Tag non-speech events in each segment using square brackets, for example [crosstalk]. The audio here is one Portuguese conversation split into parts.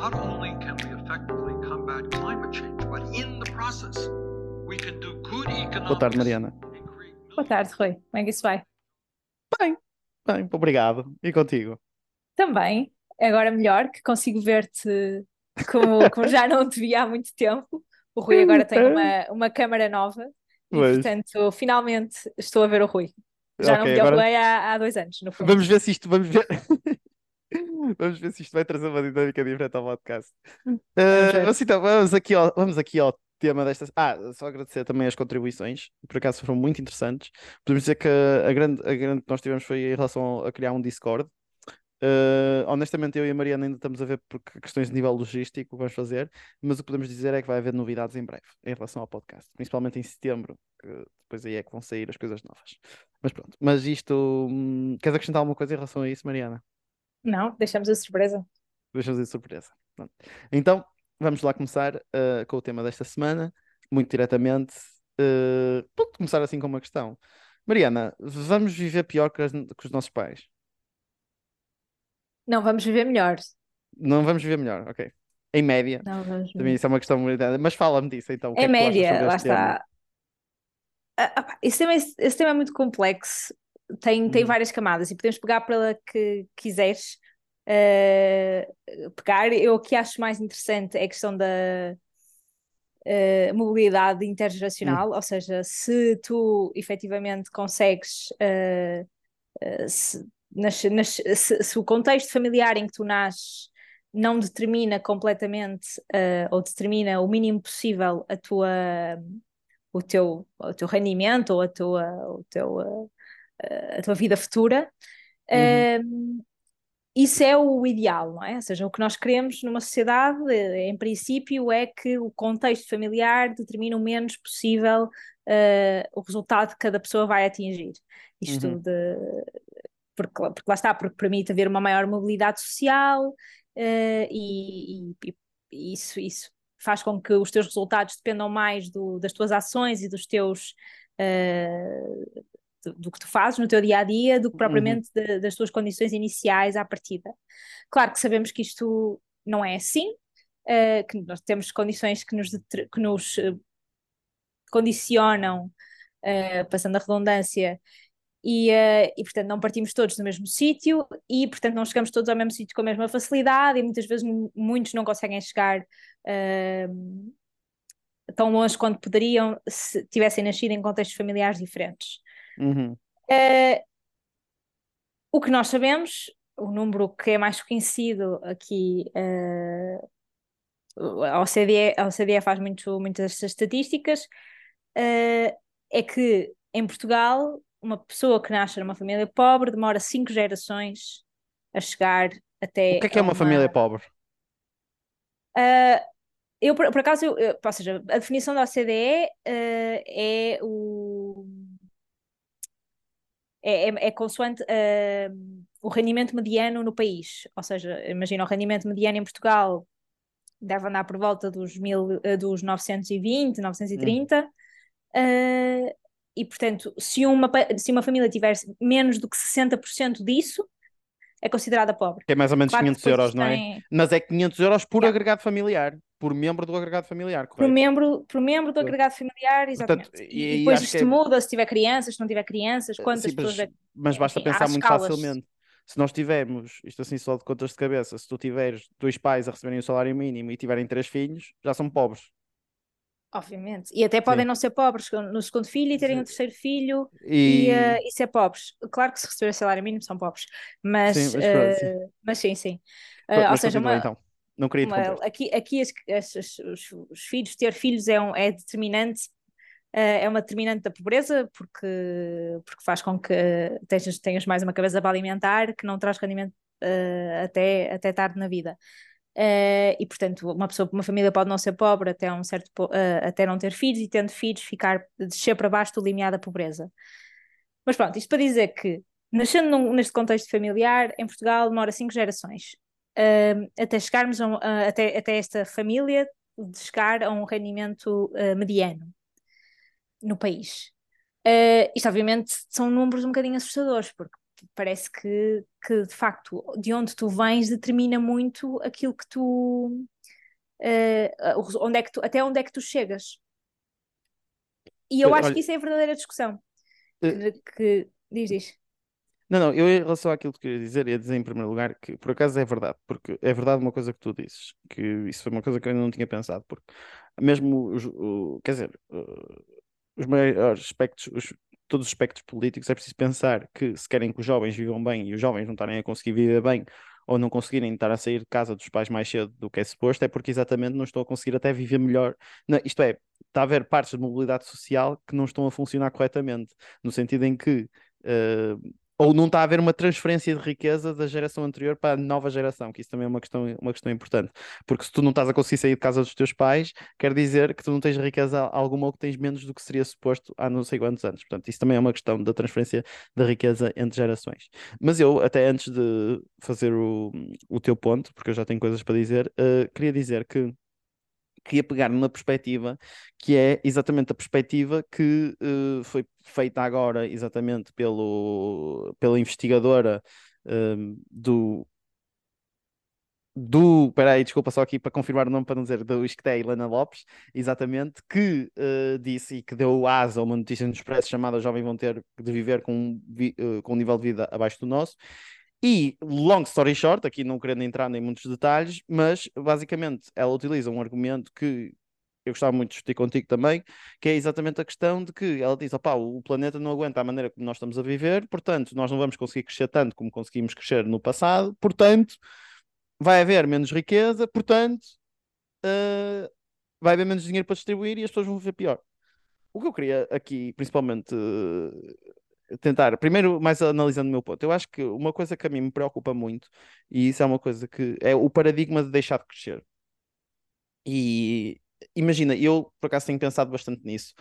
not only can we effectively combat climate change, but in the process, we can do good economics. Boa tarde, Mariana. and create Boa tarde, Rui. Como é que isso vai? Bem, bem, obrigado. E contigo? Também, agora melhor, que consigo ver-te como, [laughs] como já não te via há muito tempo. O Rui agora tem uma, uma câmara nova e, Pois. portanto, finalmente estou a ver o Rui. Já não Ok, me agora- agora... há, há dois anos, no fundo. Vamos ver se isto, vamos ver. Vamos ver se isto vai trazer uma dinâmica diferente ao podcast. [laughs] Ver. mas então, vamos aqui ao, vamos aqui ao tema desta. Ah, só agradecer também as contribuições, por acaso foram muito interessantes. Podemos dizer que a grande, a grande que nós tivemos foi em relação a criar um Discord. Eh, honestamente, eu e a Mariana ainda estamos a ver por que questões de nível logístico vamos fazer, mas o que podemos dizer é que vai haver novidades em breve em relação ao podcast, principalmente em setembro, que depois aí é que vão sair as coisas novas. Mas pronto, mas isto. hum, queres acrescentar alguma coisa em relação a isso, Mariana? Não, deixamos a surpresa. Deixa-nos de surpresa. Pronto. Então, vamos lá começar eh, com o tema desta semana, muito diretamente. Uh, pode começar assim com uma questão. Mariana, vamos viver pior que, as- que os nossos pais? Não, vamos viver melhor. Não vamos viver melhor, ok. Em média. Não, vamos Também isso é uma questão muito. Mas fala-me disso então. Em é média, lá está. Ah, ah, pá, esse tema, é- esse tema é muito complexo, tem, tem Uhum. várias camadas e podemos pegar pela que quiseres eh, pegar. Eu o que acho mais interessante é a questão da eh, mobilidade intergeracional, ou seja, se tu efetivamente consegues eh, se, nas- nas- se- se o contexto familiar em que tu nasces não determina completamente ou determina o mínimo possível a tua o teu, o teu rendimento ou a tua, o teu, a tua vida futura, Uhum. isso é o ideal, não é? Ou seja, o que nós queremos numa sociedade, eh, em princípio, é que o contexto familiar determine o menos possível eh, o resultado que cada pessoa vai atingir. Isto Uhum. de. Porque, porque lá está, porque permite haver uma maior mobilidade social eh, e, e- e isso, isso faz com que os teus resultados dependam mais do- das tuas ações e dos teus. eh, do, do que tu fazes no teu dia a dia do que Uhum. propriamente de- das tuas condições iniciais à partida. Claro que sabemos que isto não é assim, eh, que nós temos condições que nos, que nos eh, condicionam, eh, passando a redundância, e, e portanto não partimos todos do mesmo sítio e portanto não chegamos todos ao mesmo sítio com a mesma facilidade e muitas vezes mu- muitos não conseguem chegar tão longe quanto poderiam se tivessem nascido em contextos familiares diferentes. Uhum. Eh, o que nós sabemos, o número que é mais conhecido aqui, eh, a OCDE, a OCDE faz muito, muitas destas estatísticas, eh, é que em Portugal, uma pessoa que nasce numa família pobre demora cinco gerações a chegar até O que é que é a uma família pobre? Uh, eu, por, por acaso, eu, eu- ou seja, a definição da OCDE uh, é o. É, é, é consoante uh, o rendimento mediano no país. Ou seja, imagina o rendimento mediano em Portugal deve andar por volta dos, mil, uh, dos 920, 930. Uh, e, portanto, se uma, se uma família tiver menos do que 60% disso, é considerada pobre. Que é mais ou menos Claro que 500 depois euros, não é? tem- Mas é 500 euros por Yeah. agregado familiar, por membro do agregado familiar, Por correto? membro, por membro do agregado familiar, exatamente. Portanto, e- e, depois isto é- muda se tiver crianças, se não tiver crianças, quantas Sim, pessoas mas, é mas basta enfim, pensar muito escalas. facilmente. Se nós tivermos, isto assim só de contas de cabeça, se tu tiveres dois pais a receberem o salário mínimo e tiverem três filhos, já são pobres. Obviamente. E até podem Sim. não ser pobres no segundo filho e terem Sim. um terceiro filho E, e, eh, e ser pobres. Claro que se receber salário mínimo são pobres, mas Sim, mas eh, sim. mas sim, sim. Eh, Pronto, ou mas seja, continua uma, então. Não uma- interromper. aqui, aqui as- as- as- os, os filhos, ter filhos é, um, é determinante, eh, é uma determinante da pobreza, porque, porque faz com que tenhas, tenhas mais uma cabeça para alimentar, que não traz rendimento eh, até, até tarde na vida. Eh, e portanto, uma pessoa, uma família pode não ser pobre até um certo, eh, até não ter filhos e tendo filhos ficar, descer para baixo do limiar da pobreza. Mas pronto, isto para dizer que, nascendo num- neste contexto familiar, em Portugal demora cinco gerações um, até chegarmos a a- até, até esta família de chegar a um rendimento uh, mediano no país. Uh, isto obviamente são números um bocadinho assustadores, porque parece que, que de facto de onde tu vens determina muito aquilo que tu, uh, onde é que tu até onde é que tu chegas. E eu Olha- acho que isso é a verdadeira discussão. Que, que- diz, diz. Não, não, eu em relação àquilo que queria dizer, ia dizer em primeiro lugar que por acaso é verdade, porque é verdade uma coisa que tu dizes, que isso foi uma coisa que eu ainda não tinha pensado, porque mesmo os, o- quer dizer, os maiores aspectos, os- todos os aspectos políticos, é preciso pensar que se querem que os jovens vivam bem e os jovens não estarem a conseguir viver bem ou não conseguirem estar a sair de casa dos pais mais cedo do que é suposto, é porque exatamente não estão a conseguir até viver melhor. Não, isto é, está a haver partes de mobilidade social que não estão a funcionar corretamente, no sentido em que uh, ou não está a haver uma transferência de riqueza da geração anterior para a nova geração, que isso também é uma questão, uma questão importante. Porque se tu não estás a conseguir sair de casa dos teus pais, quer dizer que tu não tens riqueza alguma ou que tens menos do que seria suposto há não sei quantos anos. Portanto, isso também é uma questão da transferência da riqueza entre gerações. Mas eu, até antes de fazer o, o teu ponto, porque eu já tenho coisas para dizer, uh, queria dizer que queria pegar numa perspectiva que é exatamente a perspectiva que uh, foi feita agora exatamente pelo, pela investigadora um, do do, peraí, desculpa só aqui para confirmar o nome para não dizer, do isto que é Helena Lopes, exatamente, que uh, disse e que deu asa a uma notícia no Expresso chamada Jovem vão ter de viver com, uh, com um nível de vida abaixo do nosso, e, long story short, aqui não querendo entrar em muitos detalhes, mas basicamente ela utiliza um argumento que eu gostava muito de discutir contigo também, que é exatamente a questão de que ela diz: opá, o planeta não aguenta a maneira como nós estamos a viver, portanto, nós não vamos conseguir crescer tanto como conseguimos crescer no passado, portanto, vai haver menos riqueza, portanto, uh, vai haver menos dinheiro para distribuir e as pessoas vão viver pior. O que eu queria aqui, principalmente, uh, tentar, primeiro, mais analisando o meu ponto, eu acho que uma coisa que a mim me preocupa muito, e isso é uma coisa que é o paradigma de deixar de crescer. E imagina, eu por acaso tenho pensado bastante nisso,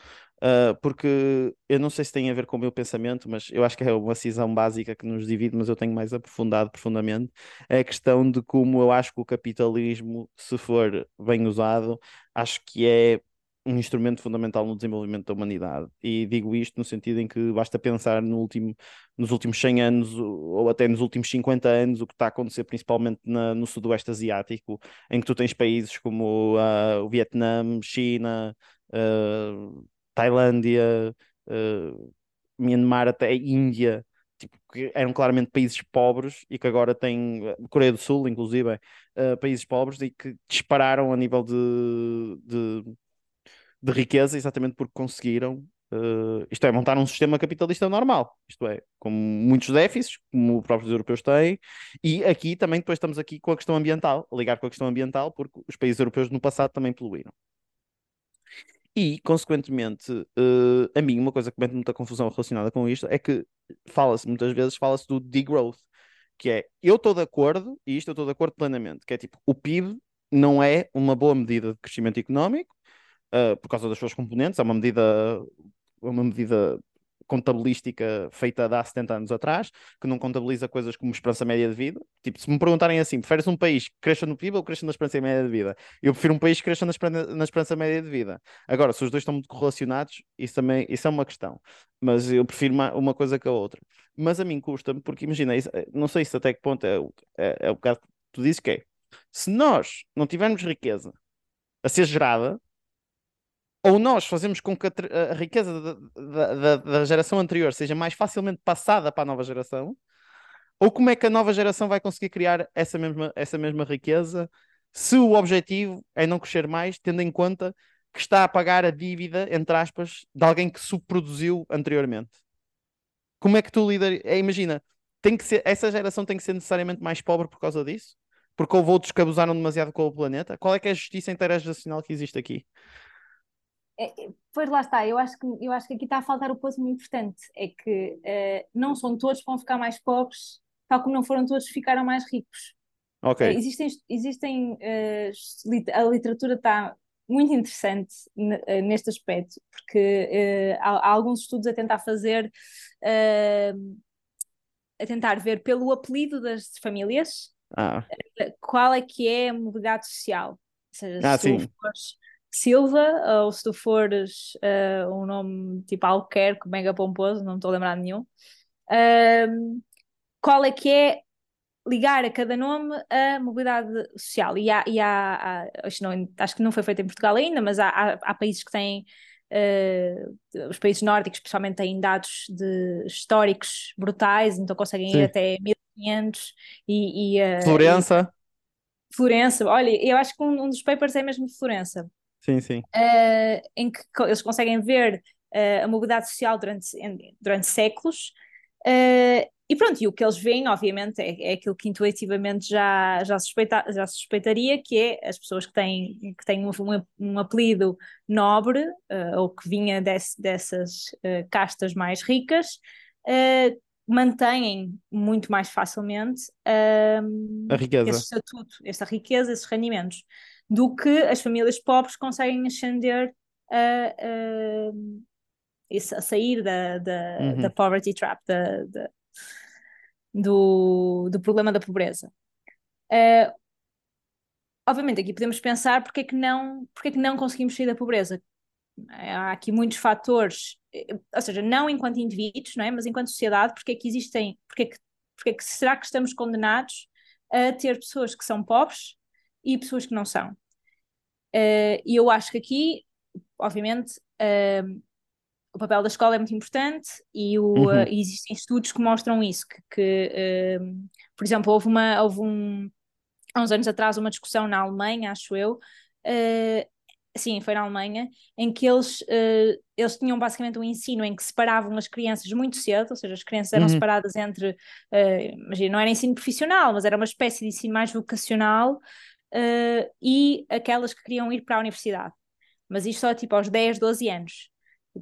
uh, porque eu não sei se tem a ver com o meu pensamento, mas eu acho que é uma cisão básica que nos divide, mas eu tenho mais aprofundado profundamente, é a questão de como eu acho que o capitalismo, se for bem usado, acho que é um instrumento fundamental no desenvolvimento da humanidade. E digo isto no sentido em que basta pensar no último, nos últimos 100 anos ou até nos últimos 50 anos o que está a acontecer principalmente na, no sudoeste asiático, em que tu tens países como uh, o Vietnã, China, uh, Tailândia, uh, Myanmar, até Índia, tipo, que eram claramente países pobres e que agora têm, Coreia do Sul, inclusive, uh, países pobres e que dispararam a nível de, de, de riqueza exatamente porque conseguiram. Uh, isto é, montar um sistema capitalista normal, isto é, com muitos déficits, como os próprios europeus têm, e aqui também depois estamos aqui com a questão ambiental, ligar com a questão ambiental, porque os países europeus no passado também poluíram. E, consequentemente, uh, a mim, uma coisa que mete muita confusão relacionada com isto é que fala-se, muitas vezes, fala-se do degrowth, que é, eu estou de acordo, e isto eu estou de acordo plenamente, que é tipo, o PIB não é uma boa medida de crescimento económico, uh, por causa das suas componentes, é uma medida, uma medida contabilística feita de há 70 anos atrás, que não contabiliza coisas como esperança média de vida. Tipo, se me perguntarem assim, preferes um país que cresça no PIB ou cresça na esperança média de vida? Eu prefiro um país que cresça na esperança, na esperança média de vida. Agora, se os dois estão muito correlacionados, isso também isso é uma questão. Mas eu prefiro uma, uma coisa que a outra. Mas a mim custa-me, porque imagina, isso, não sei se até que ponto é, é, é o bocado que tu dizes que é. Se nós não tivermos riqueza a ser gerada, ou nós fazemos com que a, a riqueza da, da, da, geração anterior seja mais facilmente passada para a nova geração, ou como é que a nova geração vai conseguir criar essa mesma, essa mesma riqueza se o objetivo é não crescer mais, tendo em conta que está a pagar a dívida, entre aspas, de alguém que subproduziu anteriormente. Como é que tu lidas? É, imagina, tem que ser, essa geração tem que ser necessariamente mais pobre por causa disso? Porque houve outros que abusaram demasiado com o planeta? Qual é que é a justiça intergeracional que existe aqui? É, pois lá está, eu acho, que, eu acho que aqui está a faltar o ponto muito importante, é que uh, não são todos que vão ficar mais pobres, tal como não foram todos que ficaram mais ricos. Ok. Uh, existem, existem uh, a literatura está muito interessante neste aspecto, porque há, há, alguns estudos a tentar fazer, a tentar ver pelo apelido das famílias, ah. qual é que é a mobilidade social. Ou seja, ah, se sim. fores Silva, ou se tu fores uh, um nome tipo Alquerque, mega pomposo, não estou a lembrar de nenhum, uh, qual é que é ligar a cada nome a mobilidade social. E há, e há, há acho, não, acho, que não foi feito em Portugal ainda, mas há, há, há países que têm, uh, os países nórdicos especialmente têm dados de, históricos brutais, então conseguem Sim. ir até 1500 e... e uh, Florença. E, Florença, olha, eu acho que um, um, dos papers é mesmo de Florença. Sim, sim. Uh, em que eles conseguem ver a mobilidade social durante, durante séculos Uh, e pronto, e o que eles veem, obviamente, é, é aquilo que intuitivamente já, já, suspeita, já suspeitaria, que é as pessoas que têm, que têm um, um apelido nobre, uh, ou que vinha desse, dessas uh, castas mais ricas, uh, mantêm muito mais facilmente a riqueza. esse estatuto, essa riqueza, esses rendimentos, do que as famílias pobres conseguem ascender a, a, a sair da, da, uhum. da poverty trap, da, da do, do problema da pobreza. Uh, obviamente, aqui podemos pensar porque é que não, porque é que não conseguimos sair da pobreza. Há aqui muitos fatores, ou seja, não enquanto indivíduos, não é? mas enquanto sociedade, porque é que existem, porque é que, porque é que será que estamos condenados a ter pessoas que são pobres e pessoas que não são? Uh, e eu acho que aqui, obviamente, uh, o papel da escola é muito importante e, o, uhum. uh, existem estudos que mostram isso, que, que uh, por exemplo, houve, uma, houve um, há uns anos atrás uma discussão na Alemanha, acho eu, uh, sim, foi na Alemanha, em que eles, uh, eles tinham basicamente um ensino em que separavam as crianças muito cedo, ou seja, as crianças eram uhum. separadas entre, uh, imagina, não era ensino profissional, mas era uma espécie de ensino mais vocacional uh, e aquelas que queriam ir para a universidade. Mas isto só tipo aos 10, 12 anos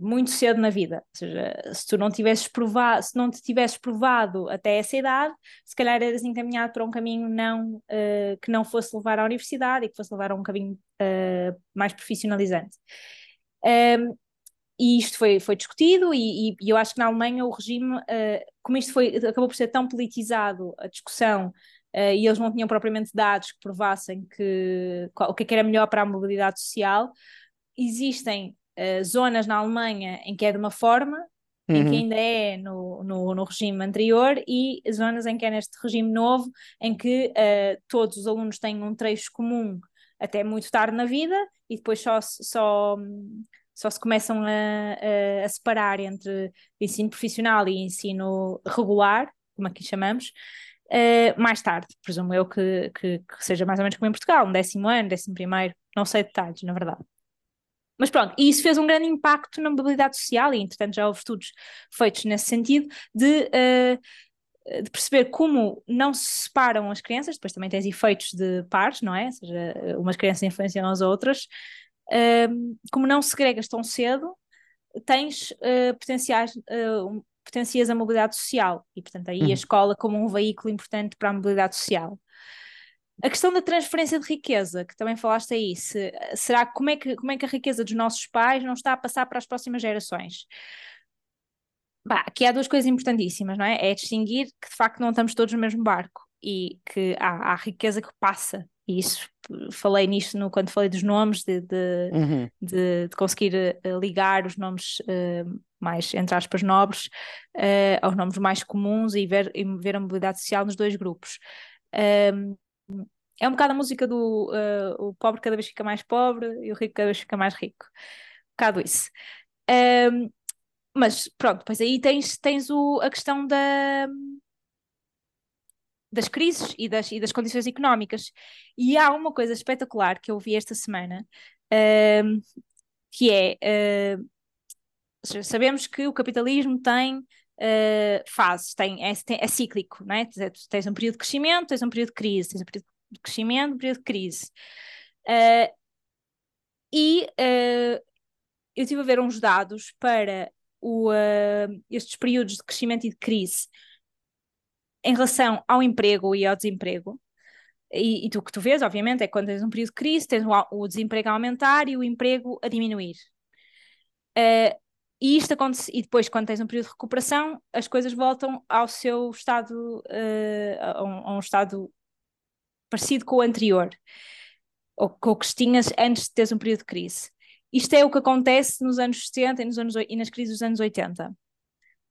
muito cedo na vida. Ou seja, se tu não tivesses provado, se não te tivesses provado até essa idade, se calhar eras encaminhado para um caminho não, uh, que não fosse levar à universidade e que fosse levar a um caminho uh, mais profissionalizante. Um, e isto foi, foi discutido, e, e, eu acho que na Alemanha o regime, uh, como isto foi, acabou por ser tão politizado, a discussão, e eles não tinham propriamente dados que provassem que, qual, o que, é que era melhor para a mobilidade social, existem uh, zonas na Alemanha em que é de uma forma, uhum. em que uhum. ainda é no, no, no, regime anterior, e zonas em que é neste regime novo, em que uh, todos os alunos têm um trecho comum até muito tarde na vida e depois só, só, só se começam a, a, a separar entre ensino profissional e ensino regular, como aqui chamamos, uh, mais tarde, presumo eu que, que, que, seja mais ou menos como em Portugal, um décimo ano, décimo primeiro, não sei detalhes, na verdade. Mas pronto, e isso fez um grande impacto na mobilidade social, e entretanto já houve estudos feitos nesse sentido, de, uh, de perceber como não se separam as crianças, depois também tens efeitos de pares, não é? Ou seja, umas crianças influenciam as outras, uh, como não segregas tão cedo, tens uh, potenciais. Potencias a mobilidade social e portanto aí uhum. a escola como um veículo importante para a mobilidade social a questão da transferência de riqueza, que também falaste aí, se, será como é, que, como é que a riqueza dos nossos pais não está a passar para as próximas gerações? Bah, aqui há duas coisas importantíssimas, não é? É distinguir que de facto não estamos todos no mesmo barco e que há, há riqueza que passa, e isso falei nisto no, quando falei dos nomes, de, de, uhum. de, de conseguir uh, ligar os nomes uh, mais, entre aspas, nobres uh, aos nomes mais comuns e ver, e ver a mobilidade social nos dois grupos. Um, é um bocado a música do uh, o pobre cada vez fica mais pobre e o rico cada vez fica mais rico. Um bocado isso. Um, mas pronto, depois aí tens, tens o, a questão da, das crises e das, e das condições económicas. E há uma coisa espetacular que eu vi esta semana, que é uh, sabemos que o capitalismo tem uh, fases, tem, é, é, cíclico, não é? Tens um período de crescimento, tens um período de crise, tens um período de crescimento, um período de crise. Uh, e uh, eu estive a ver uns dados para o, estes períodos de crescimento e de crise em relação ao emprego e ao desemprego. E, e tu, o que tu vês, obviamente, é quando tens um período de crise, tens o, o desemprego a aumentar e o emprego a diminuir. Uh, e isto acontece, e depois, quando tens um período de recuperação, as coisas voltam ao seu estado, uh, a, um, a, um, estado parecido com o anterior, ou com o que tinhas antes de teres um período de crise. Isto é o que acontece nos anos 70 e, nos anos, e nas crises dos anos 80.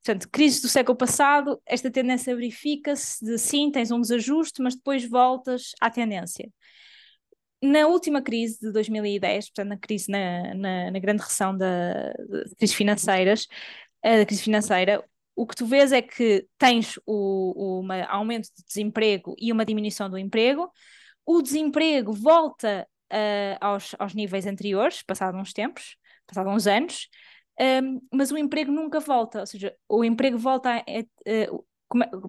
portanto, crise do século passado, esta tendência verifica-se de sim, tens um desajuste, mas depois voltas à tendência. Na última crise de 2010, portanto, na crise, na, na, na grande recessão da, de crises financeiras, uh, da crise financeira, o que tu vês é que tens o, o um aumento de desemprego e uma diminuição do emprego, o desemprego volta uh, aos, aos níveis anteriores, passados uns tempos, passados uns anos, um, mas o emprego nunca volta, ou seja, o emprego volta a, a, a,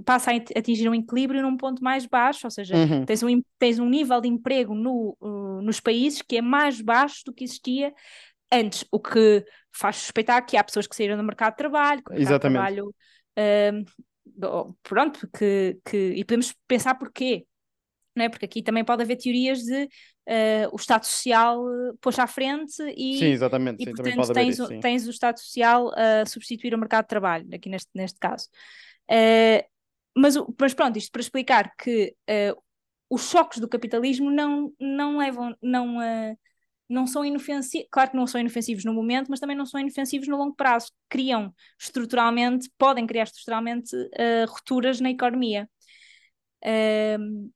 passa a atingir um equilíbrio num ponto mais baixo, ou seja, uhum. tens, um, tens um nível de emprego no, uh, nos países que é mais baixo do que existia antes, o que faz suspeitar que há pessoas que saíram do mercado de trabalho, que Exatamente. trabalho, um, pronto, que, que, e podemos pensar porquê, não é? Porque aqui também pode haver teorias de uh, o Estado Social uh, pôs à frente e, sim, exatamente, e sim, portanto tens, isso, tens o Estado Social a substituir o mercado de trabalho, aqui neste, neste caso. Uh, mas, mas pronto, isto para explicar que uh, os choques do capitalismo não, não levam, não, uh, não são inofensivos, claro que não são inofensivos no momento, mas também não são inofensivos no longo prazo. Criam estruturalmente, podem criar estruturalmente rupturas na economia. Uh,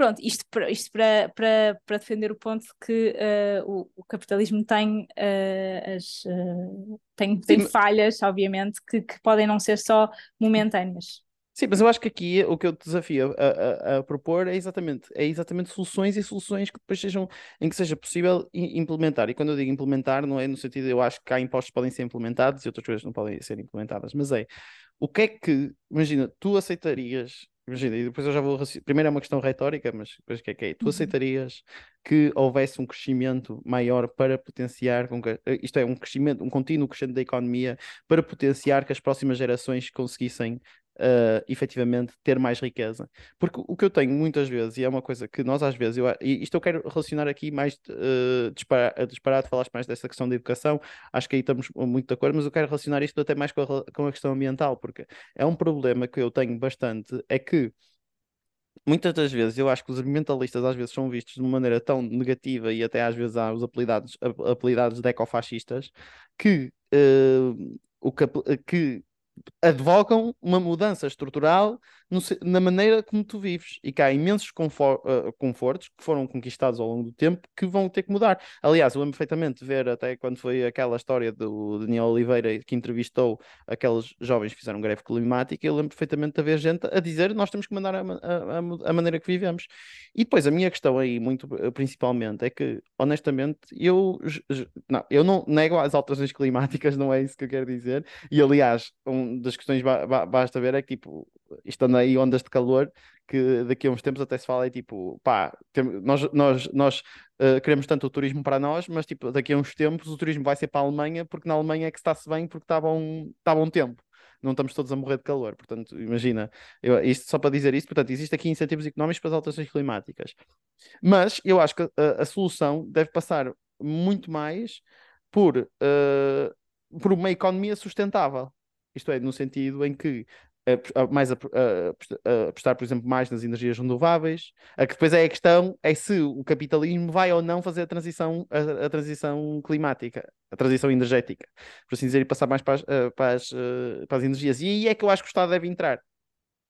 Pronto, isto, isto para, para, para defender o ponto de que uh, o, o, capitalismo tem, uh, as, uh, tem, tem falhas, obviamente, que, que podem não ser só momentâneas. Sim, mas eu acho que aqui o que eu te desafio a, a, a, propor é exatamente, é exatamente soluções e soluções que depois sejam em que seja possível implementar. E quando eu digo implementar, não é no sentido de eu acho que há impostos que podem ser implementados e outras coisas não podem ser implementadas, mas é o que é que, imagina, tu aceitarias Imagina, e depois eu já vou. Primeiro é uma questão retórica, mas depois o que é que é? Tu uhum. aceitarias que houvesse um crescimento maior para potenciar, eh, isto é, um crescimento, um contínuo crescimento da economia para potenciar que as próximas gerações conseguissem uh, efetivamente ter mais riqueza. Porque o que eu tenho muitas vezes, e é uma coisa que nós às vezes, eu, e isto eu quero relacionar aqui mais uh, disparar, disparado, falaste mais dessa questão da educação, acho que aí estamos muito de acordo, mas eu quero relacionar isto até mais com a, com a questão ambiental, porque é um problema que eu tenho bastante, é que muitas das vezes eu acho que os ambientalistas às vezes são vistos de uma maneira tão negativa e até às vezes há os apelidados, apelidados de ecofascistas que, uh, o que, que advogam uma mudança estrutural no, na maneira como tu vives e que há imensos confor, uh, confortos que foram conquistados ao longo do tempo que vão ter que mudar. Aliás, eu lembro perfeitamente de ver até quando foi aquela história do Daniel Oliveira que entrevistou aqueles jovens que fizeram greve climática, eu lembro perfeitamente de haver gente a dizer nós temos que mandar a, a, a, maneira que vivemos. E depois a minha questão aí, muito eh, principalmente, é que honestamente eu não, eu não nego as alterações climáticas, não é isso que eu quero dizer. E aliás, das questões ba basta ver é que tipo, estando aí ondas de calor que daqui a uns tempos até se fala é tipo, pá, tem, nós, nós, nós uh, queremos tanto o turismo para nós, mas tipo, daqui a uns tempos o turismo vai ser para a Alemanha, porque na Alemanha é que está-se bem, porque está bom, está bom tempo. Não estamos todos a morrer de calor, portanto, imagina, eu, isto só para dizer isto, portanto, existe aqui incentivos económicos para as alterações climáticas. Mas eu acho que a, a solução deve passar muito mais por, uh, por uma economia sustentável. Isto é, no sentido em que a, mais a, a, apostar, por exemplo, mais nas energias renováveis. A que depois é a questão é se o capitalismo vai ou não fazer a transição, a, a transição climática, a transição energética, por assim dizer, e passar mais para as, eh, para as, eh, para as energias. E aí é que eu acho que o Estado deve entrar.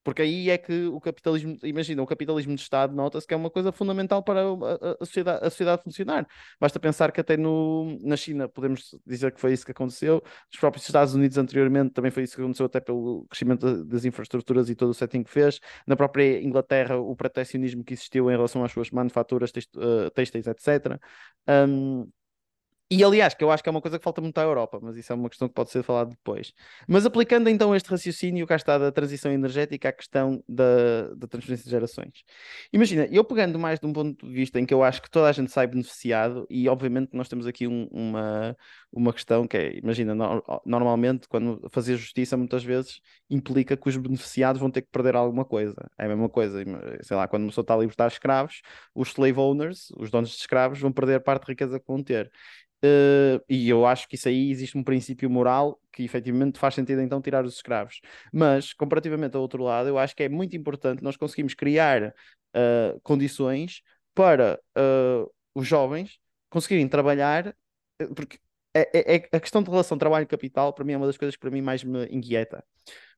Porque aí é que o capitalismo, imagina, o capitalismo de Estado nota-se que é uma coisa fundamental para a, a, sociedade, a sociedade funcionar. Basta pensar que até no, na China podemos dizer que foi isso que aconteceu, nos próprios Estados Unidos anteriormente também foi isso que aconteceu, até pelo crescimento das infraestruturas e todo o setting que fez. Na própria Inglaterra, o protecionismo que existiu em relação às suas manufaturas eh, têxteis, etc. Um, e aliás, que eu acho que é uma coisa que falta muito à Europa, mas isso é uma questão que pode ser falada depois. Mas aplicando então este raciocínio cá está da transição energética à questão da, da transferência de gerações. Imagina, eu pegando mais de um ponto de vista em que eu acho que toda a gente sai beneficiado, e obviamente nós temos aqui um, uma, uma questão que é, imagina, no, normalmente quando fazer justiça muitas vezes implica que os beneficiados vão ter que perder alguma coisa. É a mesma coisa, sei lá, quando uma pessoa está a libertar escravos, os slave owners, os donos de escravos, vão perder parte da riqueza que vão ter. Uh, e eu acho que isso aí existe um princípio moral que efetivamente faz sentido então tirar os escravos. Mas, comparativamente ao outro lado, eu acho que é muito importante nós conseguimos criar uh, condições para uh, os jovens conseguirem trabalhar, porque é, é, a questão de relação trabalho-capital, para mim, é uma das coisas que para mim mais me inquieta.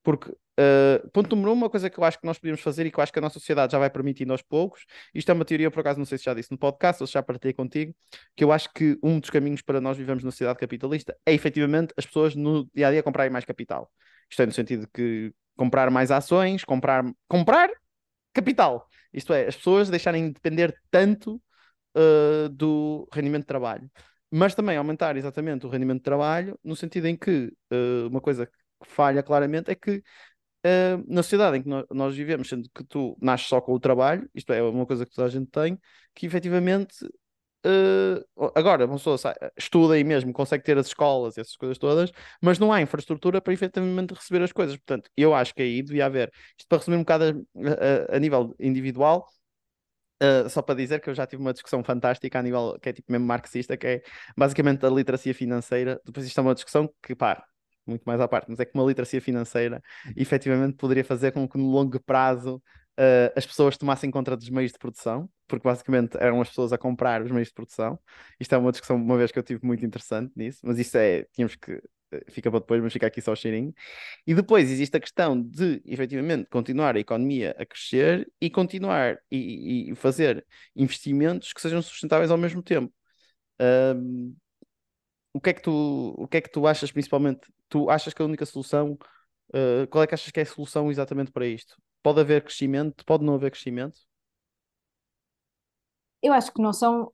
Porque, uh, ponto número um, uma coisa que eu acho que nós podíamos fazer e que eu acho que a nossa sociedade já vai permitindo aos poucos, isto é uma teoria, por acaso, não sei se já disse no podcast ou se já partilhei contigo, que eu acho que um dos caminhos para nós vivemos na sociedade capitalista é efetivamente as pessoas no dia a dia comprarem mais capital. Isto é no sentido de que comprar mais ações, comprar, comprar capital. Isto é, as pessoas deixarem de depender tanto uh, do rendimento de trabalho. Mas também aumentar exatamente o rendimento de trabalho, no sentido em que uh, uma coisa falha claramente é que uh, na sociedade em que nós, nós, vivemos, sendo que tu nasces só com o trabalho, isto é uma coisa que toda a gente tem, que efetivamente Uh, agora, uma pessoa sai, estuda e mesmo consegue ter as escolas e essas coisas todas, mas não há infraestrutura para efetivamente receber as coisas. Portanto, eu acho que aí devia haver, isto para resumir um bocado a, a, a nível individual, Uh, só para dizer que eu já tive uma discussão fantástica a nível que é tipo mesmo marxista, que é basicamente a literacia financeira. Depois isto é uma discussão que, pá, muito mais à parte, mas é que uma literacia financeira efetivamente poderia fazer com que no longo prazo uh, as pessoas tomassem conta dos meios de produção, porque basicamente eram as pessoas a comprar os meios de produção. Isto é uma discussão, uma vez que eu tive muito interessante nisso, mas isso é, tínhamos que, eh, fica para depois, mas fica aqui só o cheirinho. E depois existe a questão de, efetivamente, continuar a economia a crescer e continuar e, e fazer investimentos que sejam sustentáveis ao mesmo tempo. O que é que tu, o que é que tu achas principalmente? Tu achas que a única solução, uh, qual é que achas que é a solução exatamente para isto? Pode haver crescimento, pode não haver crescimento? Eu acho que não são.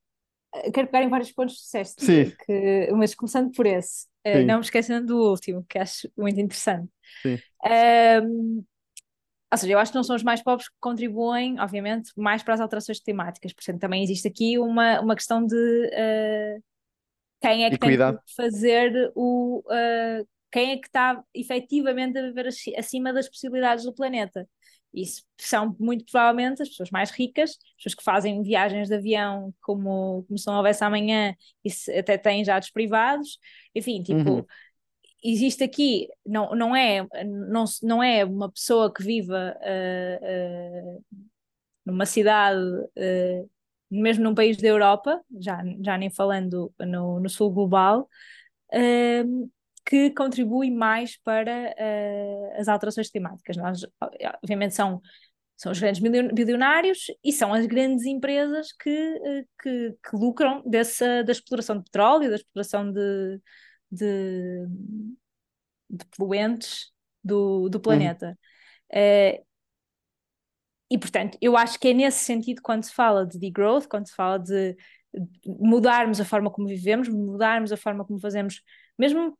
Quero pegar em vários pontos que disseste, Sim. que, mas começando por esse, uh, não me esquecendo do último, que acho muito interessante. Sim. Um, ou seja, eu acho que não são os mais pobres que contribuem, obviamente, mais para as alterações climáticas. Portanto, também existe aqui uma, uma questão de uh, quem é que Equidade. tem que fazer o. Uh, quem é que está efetivamente a viver acima das possibilidades do planeta. Isso são muito provavelmente as pessoas mais ricas, as pessoas que fazem viagens de avião como, como se não houvesse amanhã e até têm jatos privados. Enfim, tipo, uhum. existe aqui, não, não, é, não, não é uma pessoa que viva uh, uh, numa cidade, uh, mesmo num país da Europa, já, já nem falando no, no sul global, que contribui mais para uh, as alterações climáticas. Nós, obviamente, são, são os grandes bilionários e são as grandes empresas que, uh, que, que, lucram dessa, da exploração de petróleo, da exploração de, de, de poluentes do, do planeta. Uhum. Uh, e, portanto, eu acho que é nesse sentido quando se fala de degrowth, quando se fala de mudarmos a forma como vivemos, mudarmos a forma como fazemos, mesmo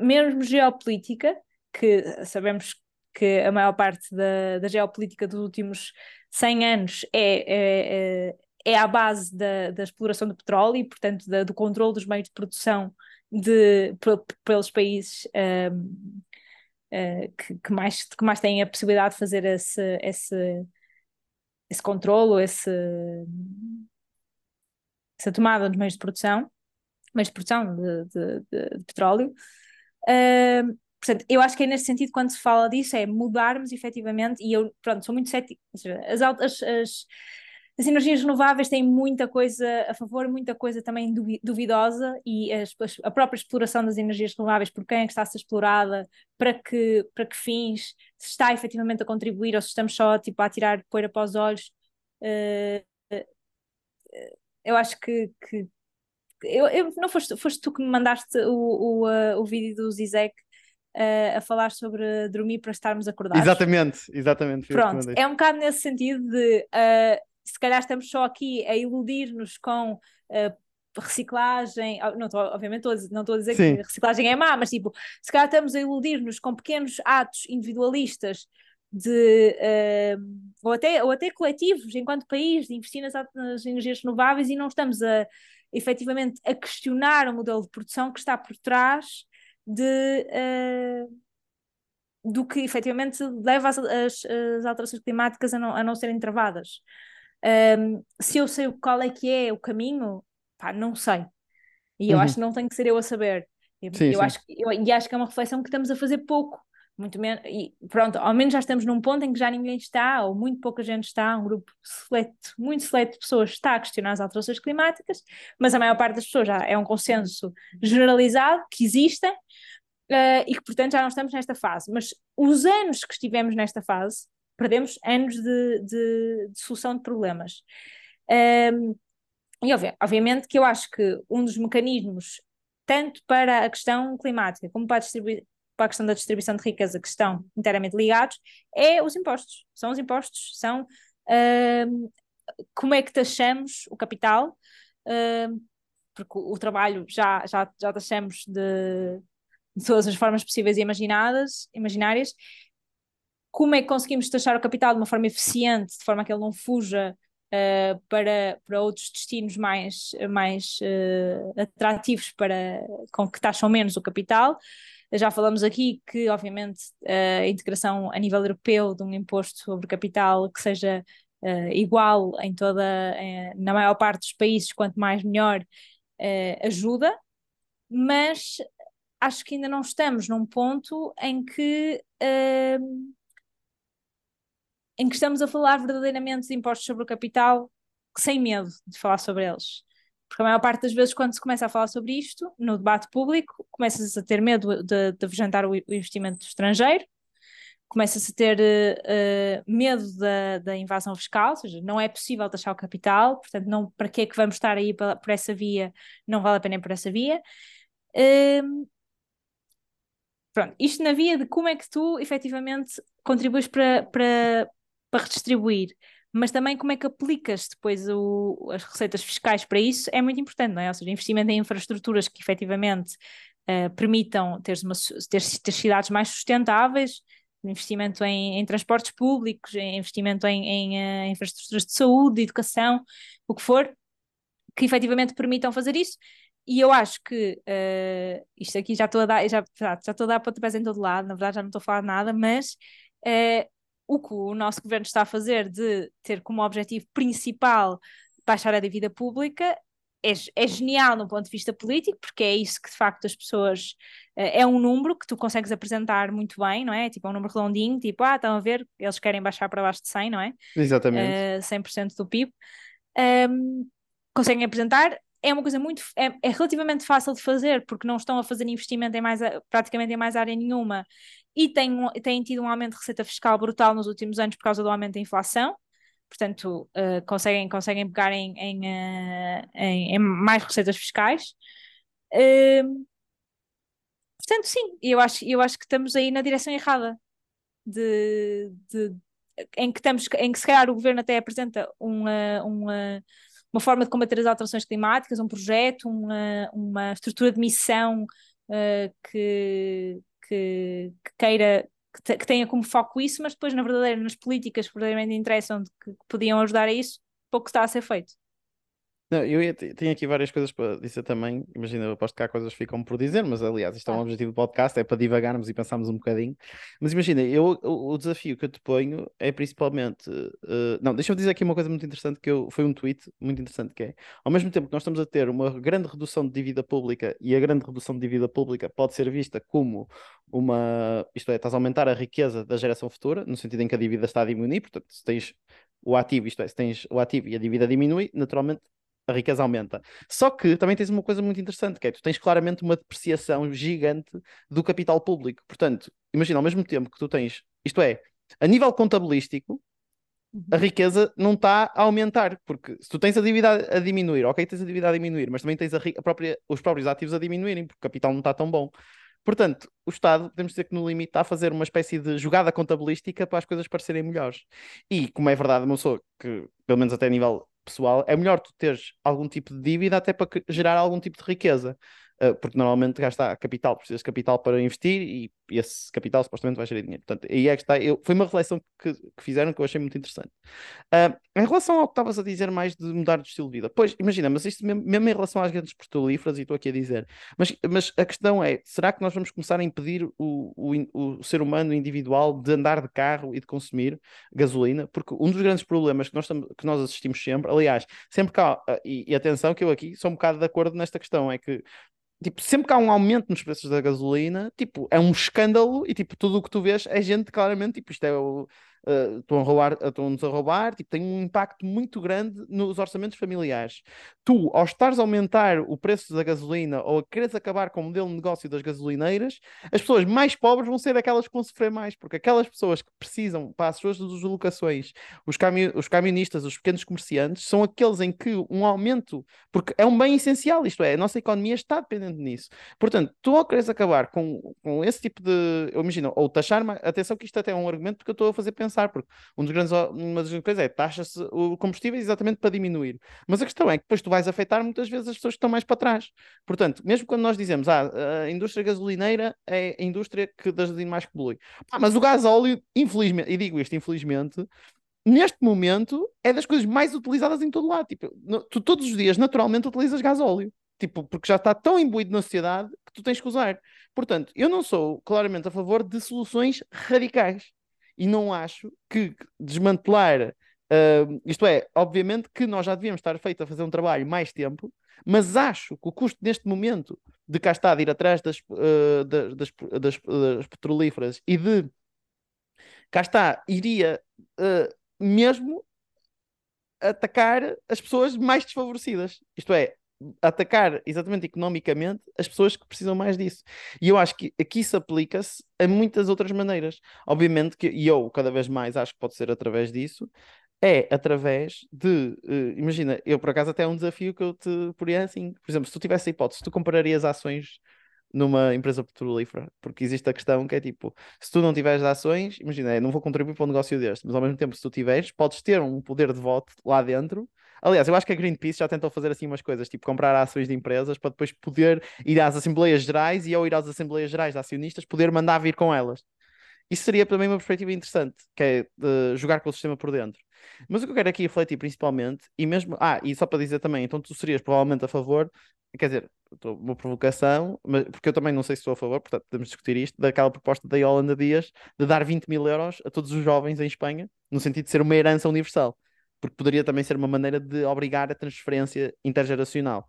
mesmo geopolítica, que sabemos que a maior parte da, da geopolítica dos últimos 100 anos é, é, é, é à base da, da exploração do petróleo e, portanto, da, do controle dos meios de produção de, pelos países um, uh, eh, que, que, mais, que mais têm a possibilidade de fazer esse, esse, esse controle, esse, essa tomada dos meios de produção meios de produção de, de, de, de petróleo. Uh, portanto, eu acho que é nesse sentido, quando se fala disso, é mudarmos efetivamente, e eu, pronto, sou muito cética, as, as, as, as energias renováveis têm muita coisa a favor, muita coisa também duvidosa, e as, a própria exploração das energias renováveis, por quem é que está a ser explorada, para que, para que fins, se está efetivamente a contribuir ou se estamos só tipo, a tirar poeira para os olhos. Uh, eu acho que, que, eu, eu, não foste, foste tu que me mandaste o, o, uh, o vídeo do Zizek uh, a falar sobre dormir para estarmos acordados. Exatamente, exatamente. Pronto, é um bocado nesse sentido de uh, se calhar estamos só aqui a iludir-nos com reciclagem, não tô, obviamente não estou a dizer Sim. que reciclagem é má, mas tipo, se calhar estamos a iludir-nos com pequenos atos individualistas de, uh, ou, até, ou até coletivos, enquanto país, de investir nas, nas energias renováveis e não estamos a, efetivamente a questionar o modelo de produção que está por trás de, uh, do que efetivamente leva as, as, as alterações climáticas a não, a não serem travadas. Um, se eu sei qual é que é o caminho, pá, não sei. E eu uhum. acho que não tem que ser eu a saber. Eu, sim, eu sim. acho, eu, e acho que é uma reflexão que estamos a fazer pouco muito menos, e pronto, ao menos já estamos num ponto em que já ninguém está, ou muito pouca gente está, um grupo seleto, muito seleto de pessoas está a questionar as alterações climáticas, mas a maior parte das pessoas já é um consenso generalizado que existem uh, e que, portanto, já não estamos nesta fase. Mas os anos que estivemos nesta fase, perdemos anos de, de, de solução de problemas. Um, ehm, e obviamente que eu acho que um dos mecanismos, tanto para a questão climática como para a, para a questão da distribuição de riqueza, que estão inteiramente ligados, é os impostos. São os impostos, são uh, como é que taxamos o capital, uh, porque o, trabalho já, já, já taxamos de, de todas as formas possíveis e imaginadas, imaginárias. Como é que conseguimos taxar o capital de uma forma eficiente, de forma que ele não fuja uh, para, para outros destinos mais, mais uh, atrativos para, com que taxam menos o capital? Já falamos aqui que, obviamente, a integração a nível europeu de um imposto sobre capital que seja uh, igual em toda, uh, na maior parte dos países, quanto mais melhor, uh, ajuda, mas acho que ainda não estamos num ponto em que em que estamos a falar verdadeiramente de impostos sobre o capital sem medo de falar sobre eles. Porque a maior parte das vezes, quando se começa a falar sobre isto, no debate público, começa-se a ter medo de, de o investimento estrangeiro, começa-se a ter uh, medo da, da invasão fiscal, ou seja, não é possível taxar o capital, portanto, não, para que é que vamos estar aí por, por essa via? Não vale a pena ir por essa via. Uh, pronto, isto na via de como é que tu efetivamente contribuis para, para, para redistribuir mas também como é que aplicas depois o, as receitas fiscais para isso é muito importante, não é? Ou seja, investimento em infraestruturas que efetivamente uh, permitam ter, uma, ter, ter, cidades mais sustentáveis, investimento em, em transportes públicos, investimento em, em uh, infraestruturas de saúde, de educação, o que for, que efetivamente permitam fazer isso. E eu acho que uh, isto aqui já estou a dar, já, já estou a dar pontapés em todo lado, na verdade já não estou a falar nada, mas uh, o que o nosso governo está a fazer de ter como objetivo principal baixar a dívida pública é, é, genial no ponto de vista político, porque é isso que de facto as pessoas. Uh, é um número que tu consegues apresentar muito bem, não é? Tipo, é um número redondinho, tipo, ah, estão a ver, eles querem baixar para baixo de 100, não é? Exatamente. Uh, eh, 100% do PIB. Um, conseguem apresentar. É uma coisa muito. É, é, relativamente fácil de fazer, porque não estão a fazer investimento em mais, praticamente em mais área nenhuma e têm, têm tido um aumento de receita fiscal brutal nos últimos anos por causa do aumento da inflação. Portanto, uh, conseguem, conseguem pegar em, em, uh, em, em, mais receitas fiscais. Uh, portanto, sim, eu acho, eu acho que estamos aí na direção errada. De, de, em, que estamos, em que se calhar o governo até apresenta uma, uma, uma forma de combater as alterações climáticas, um projeto, uma, uma estrutura de missão uh, que, que, que queira que, que, tenha como foco isso, mas depois, na verdade, nas políticas que verdadeiramente interessam, que, que podiam ajudar a isso, pouco está a ser feito. Não, eu ia, tenho aqui várias coisas para dizer também. Imagina, eu aposto que há coisas que ficam por dizer, mas aliás, isto é um objetivo do podcast, é para divagarmos e pensarmos um bocadinho. Mas imagina, eu, o, o desafio que eu te ponho é principalmente. Uh, não, deixa-me dizer aqui uma coisa muito interessante que eu, foi um tweet muito interessante que é, ao mesmo tempo que nós estamos a ter uma grande redução de dívida pública e a grande redução de dívida pública pode ser vista como uma, isto é, estás a aumentar a riqueza da geração futura, no sentido em que a dívida está a diminuir, portanto, se tens o ativo, isto é, se tens o ativo e a dívida diminui, naturalmente a riqueza aumenta. Só que também tens uma coisa muito interessante, que é tu tens claramente uma depreciação gigante do capital público. Portanto, imagina, ao mesmo tempo que tu tens, isto é, a nível contabilístico, a uhum. riqueza não está a aumentar, porque se tu tens a dívida a diminuir, ok, tens a dívida a diminuir, mas também tens a, a própria, os próprios ativos a diminuírem, porque o capital não está tão bom. Portanto, o Estado, podemos dizer que no limite está a fazer uma espécie de jogada contabilística para as coisas parecerem melhores. E, como é verdade, uma pessoa que, pelo menos até a nível pessoal, é melhor tu teres algum tipo de dívida até para gerar algum tipo de riqueza. Uh, porque normalmente gasta capital, precisas de capital para investir e, esse capital supostamente vai gerar dinheiro. Portanto, aí é que está. Eu, foi uma reflexão que, que, fizeram que eu achei muito interessante. Uh, em relação ao que estavas a dizer mais de mudar de estilo de vida, pois imagina, mas isto mesmo, mesmo em relação às grandes petrolíferas, e estou aqui a dizer, mas, mas a questão é: será que nós vamos começar a impedir o, o, o ser humano individual de andar de carro e de consumir gasolina? Porque um dos grandes problemas que nós, que nós assistimos sempre, aliás, sempre cá, e, e atenção que eu aqui sou um bocado de acordo nesta questão, é que tipo, sempre que há um aumento nos preços da gasolina, tipo, é um escândalo e tipo, tudo o que tu vês é gente claramente, tipo, isto é o, uh, estão a roubar, estão-nos a roubar, tipo, tem um impacto muito grande nos orçamentos familiares. Tu, ao estares a aumentar o preço da gasolina ou a quereres acabar com o modelo de negócio das gasolineiras, as pessoas mais pobres vão ser aquelas que vão sofrer mais, porque aquelas pessoas que precisam para as suas deslocações, os, cami os camionistas, os pequenos comerciantes, são aqueles em que um aumento, porque é um bem essencial, isto é, a nossa economia está dependente nisso. Portanto, tu ao queres acabar com, com esse tipo de, eu imagino, ou taxar, atenção que isto até é um argumento porque eu estou a fazer pensar pensar, porque um dos grandes, uma das grandes coisas é taxa-se o combustível exatamente para diminuir. Mas a questão é que depois tu vais afetar muitas vezes as pessoas que estão mais para trás. Portanto, mesmo quando nós dizemos ah, a indústria gasolineira é a indústria que das mais que polui. Ah, mas o gás óleo, infelizmente, e digo isto infelizmente, neste momento é das coisas mais utilizadas em todo lado. Tipo, no, tu todos os dias naturalmente utilizas gás óleo. Tipo, porque já está tão imbuído na sociedade que tu tens que usar. Portanto, eu não sou claramente a favor de soluções radicais e não acho que desmantelar, uh, isto é, obviamente que nós já devíamos estar feito a fazer um trabalho mais tempo, mas acho que o custo neste momento de cá estar, de ir atrás das, uh, das, das, das, das, petrolíferas e de cá está, iria uh, mesmo atacar as pessoas mais desfavorecidas. Isto é, atacar exatamente economicamente as pessoas que precisam mais disso. E eu acho que aqui se aplica-se a muitas outras maneiras. Obviamente que, e eu cada vez mais acho que pode ser através disso, é através de, uh, imagina, eu por acaso até é um desafio que eu te poria assim, por exemplo, se tu tivesse a hipótese, tu comprarias ações numa empresa petrolífera, porque existe a questão que é tipo, se tu não tiveres ações, imagina, não vou contribuir para um negócio deste, mas ao mesmo tempo se tu tiveres, podes ter um poder de voto lá dentro Aliás, eu acho que a Greenpeace já tentou fazer assim umas coisas, tipo comprar ações de empresas para depois poder ir às Assembleias Gerais e ao ir às Assembleias Gerais de acionistas poder mandar vir com elas. Isso seria também uma perspectiva interessante, que é de jogar com o sistema por dentro. Mas o que eu quero aqui refletir principalmente, e mesmo. Ah, e só para dizer também, então tu serias provavelmente a favor, quer dizer, uma provocação, mas, porque eu também não sei se estou a favor, portanto podemos discutir isto, daquela proposta da Yolanda Dias de dar 20 mil euros a todos os jovens em Espanha, no sentido de ser uma herança universal porque poderia também ser uma maneira de obrigar a transferência intergeracional.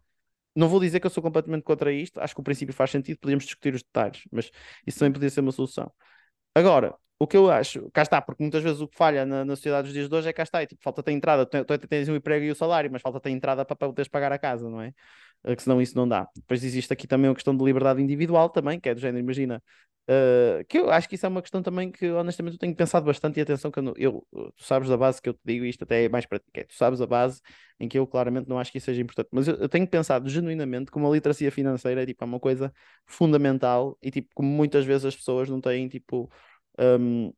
Não vou dizer que eu sou completamente contra isto, acho que o princípio faz sentido, podíamos discutir os detalhes, mas isso também podia ser uma solução. Agora, o que eu acho, cá está, porque muitas vezes o que falha na, na sociedade dos dias de hoje é cá está, é, tipo, falta ter entrada, tu, tu tens um emprego e o salário, mas falta ter entrada para poderes pagar a casa, não é? Que senão isso não dá. Depois existe aqui também uma questão de liberdade individual também, que é do género, imagina, Uh, que eu acho que isso é uma questão também que honestamente eu tenho pensado bastante e atenção que eu, eu, tu sabes da base que eu te digo isto até é mais para ti, é, tu sabes a base em que eu claramente não acho que isso seja importante, mas eu, eu tenho pensado genuinamente que uma literacia financeira é tipo é uma coisa fundamental e tipo como muitas vezes as pessoas não têm tipo um,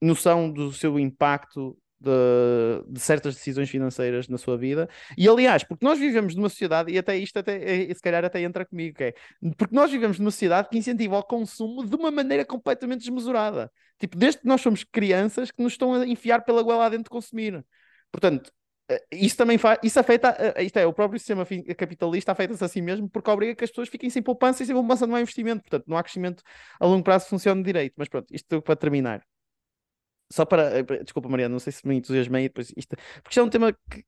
noção do seu impacto de, de, certas decisões financeiras na sua vida. E aliás, porque nós vivemos numa sociedade, e até isto até, é, se calhar até entra comigo, que é, porque nós vivemos numa sociedade que incentiva o consumo de uma maneira completamente desmesurada. Tipo, desde que nós somos crianças que nos estão a enfiar pela goela dentro de consumir. Portanto, eh, isso também faz, isso afeta, eh, isto é, o próprio sistema capitalista afeta-se assim mesmo porque obriga que as pessoas fiquem sem poupança e sem poupança não há investimento, portanto não há crescimento a longo prazo que funcione direito, mas pronto, isto para terminar só para. Eh, desculpa, Mariana, não sei se me entusiasmei depois isto. Porque isto é um tema que,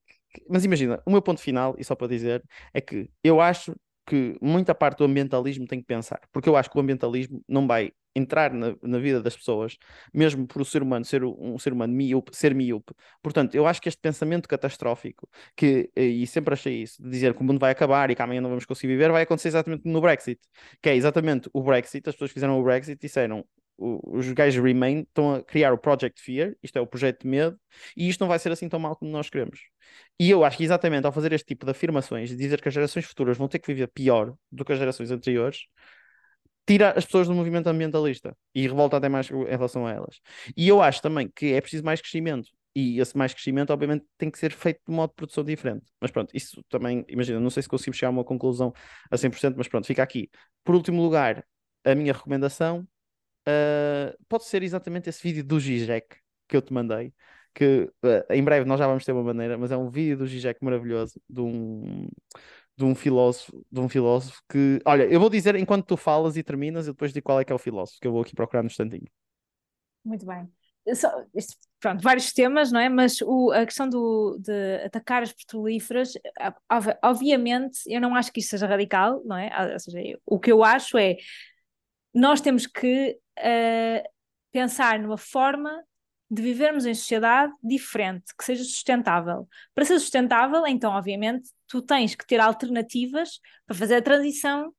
Mas imagina, o meu ponto final, e só para dizer, é que eu acho que muita parte do ambientalismo tem que pensar. Porque eu acho que o ambientalismo não vai entrar na, na vida das pessoas, mesmo por o ser humano ser um ser humano miúpe, ser miúpe. Portanto, eu acho que este pensamento catastrófico, que, eh, e sempre achei isso, de dizer que o mundo vai acabar e que amanhã não vamos conseguir viver, vai acontecer exatamente no Brexit. Que é exatamente o Brexit, as pessoas que fizeram o Brexit disseram os gajos Remain estão a criar o Project Fear, isto é o projeto de medo, e isto não vai ser assim tão mal como nós queremos. E eu acho que exatamente ao fazer este tipo de afirmações, de dizer que as gerações futuras vão ter que viver pior do que as gerações anteriores, tira as pessoas do movimento ambientalista e revolta até mais em relação a elas. E eu acho também que é preciso mais crescimento. E esse mais crescimento, obviamente, tem que ser feito de modo de produção diferente. Mas pronto, isso também, imagina, não sei se conseguimos chegar a uma conclusão a 100%, mas pronto, fica aqui. Por último lugar, a minha recomendação Uh, pode ser exatamente esse vídeo do Zizek que eu te mandei. Que uh, em breve nós já vamos ter uma maneira, mas é um vídeo do Zizek maravilhoso de um, de um filósofo, de um filósofo que, olha, eu vou dizer enquanto tu falas e terminas, e depois digo qual é que é o filósofo, que eu vou aqui procurar no instantinho. Muito bem. só, isto, pronto, vários temas, não é? Mas o, a questão do, de atacar as petrolíferas, obviamente, eu não acho que isso seja radical, não é? Ou seja, o que eu acho é nós temos que uh, pensar numa forma de vivermos em sociedade diferente, que seja sustentável. Para ser sustentável, então, obviamente, tu tens que ter alternativas para fazer a transição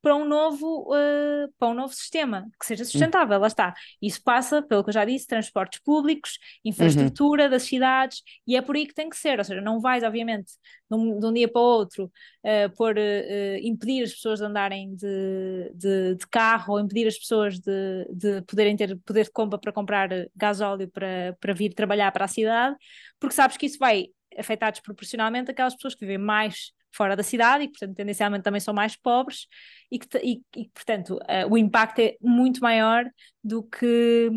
para um novo, uh, para um novo sistema que seja sustentável, uhum. lá está. Isso passa, pelo que eu já disse, transportes públicos, infraestrutura uhum. das cidades, e é por aí que tem que ser, ou seja, não vais, obviamente, de um, de um dia para o outro, uh, por uh, impedir as pessoas de andarem de, de, de, carro, ou impedir as pessoas de, de poderem ter poder de compra para comprar gasóleo para, para vir trabalhar para a cidade, porque sabes que isso vai afetar desproporcionalmente aquelas pessoas que vivem mais fora da cidade e, portanto, tendencialmente também são mais pobres e que, e, e portanto, uh, o impacto é muito maior do que.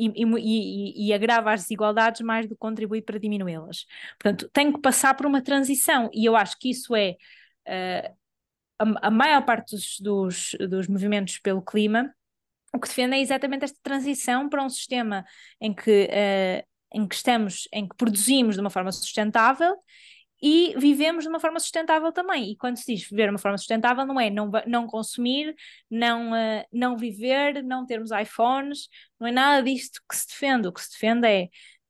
E, e, agrava as desigualdades mais do que contribui para diminuí-las. Portanto, tem que passar por uma transição e eu acho que isso é uh, a, a, maior parte dos, dos, dos movimentos pelo clima o que defende é exatamente esta transição para um sistema em que, uh, em que estamos, em que produzimos de uma forma sustentável e vivemos de uma forma sustentável também. E quando se diz viver de uma forma sustentável, não é não, não consumir, não, uh, não viver, não termos iPhones, não é nada disto que se defende. O que se defende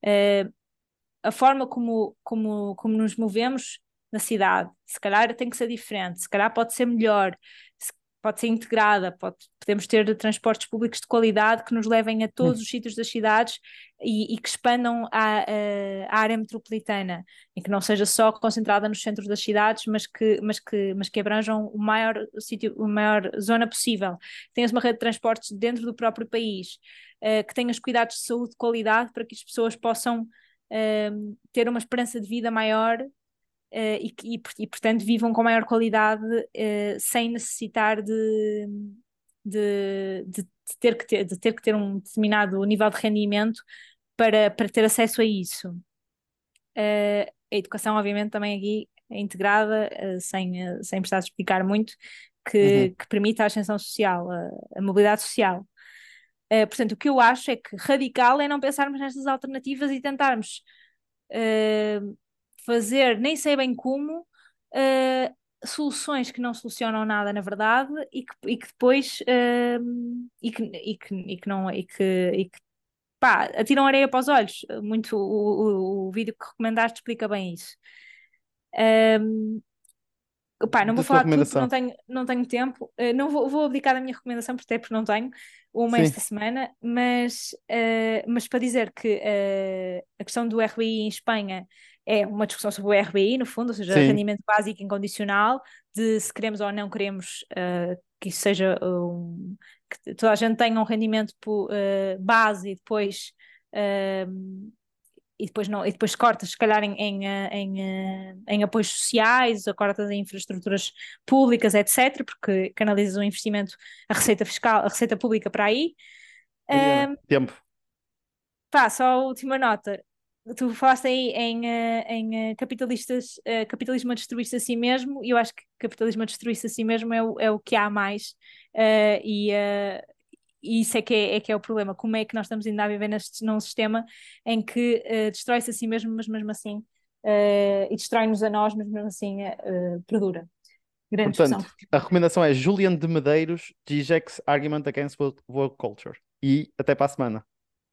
é uh, a forma como, como, como nos movemos na cidade. Se calhar tem que ser diferente, se calhar pode ser melhor, pode ser integrada, pode, podemos ter transportes públicos de qualidade que nos levem a todos hum. os sítios das cidades e, e que expandam a, a, a, área metropolitana e que não seja só concentrada nos centros das cidades, mas que, mas que, mas que abranjam o maior sítio, a maior zona possível. Tenhas uma rede de transportes dentro do próprio país, uh, que tenhas cuidados de saúde de qualidade para que as pessoas possam uh, ter uma esperança de vida maior Uh, e, e, e, portanto vivam com maior qualidade uh, sem necessitar de, de, de, de, ter que ter, de ter que ter um determinado nível de rendimento para, para ter acesso a isso. Uh, a educação, obviamente, também aqui é integrada, sem, sem precisar explicar muito, que, uhum. que permite a ascensão social, a, a mobilidade social. portanto, o que eu acho é que radical é não pensarmos nestas alternativas e tentarmos fazer, nem sei bem como, uh, soluções que não solucionam nada, na verdade, e que, e que depois uh, e, que, e, que, e que não e que, e que pá, atiram areia para os olhos. Muito o, o, o vídeo que recomendaste explica bem isso. Um, Pá, não vou falar tudo porque não tenho, não tenho tempo. Uh, não vou, vou abdicar da minha recomendação, porque até porque não tenho uma Sim. esta semana, mas, uh, mas para dizer que uh, a questão do RBI em Espanha é uma discussão sobre o RBI, no fundo, ou seja, Sim. rendimento básico incondicional, de se queremos ou não queremos uh, que isso seja um, que toda a gente tenha um rendimento uh, base e depois uh, e depois não e depois cortas se calhar em, em, em, em apoios sociais ou cortas em infraestruturas públicas etc porque canalizas o investimento a receita fiscal a receita pública para aí. Tempo. pá, só a última nota tu falaste aí em, eh, em eh, capitalistas, eh, capitalismo a destruir-se a si mesmo, e eu acho que capitalismo a destruir-se a si mesmo é o, é o que há mais, uh, e, uh, e isso é que é, é, que é o problema. Como é que nós estamos ainda a viver neste, num sistema em que uh, destrói-se a si mesmo, mas mesmo assim, e destrói-nos a nós, mas mesmo assim perdura. Grande Portanto, discussão. a recomendação é Julian de Medeiros, GGX Argument Against World Culture. E até para a semana.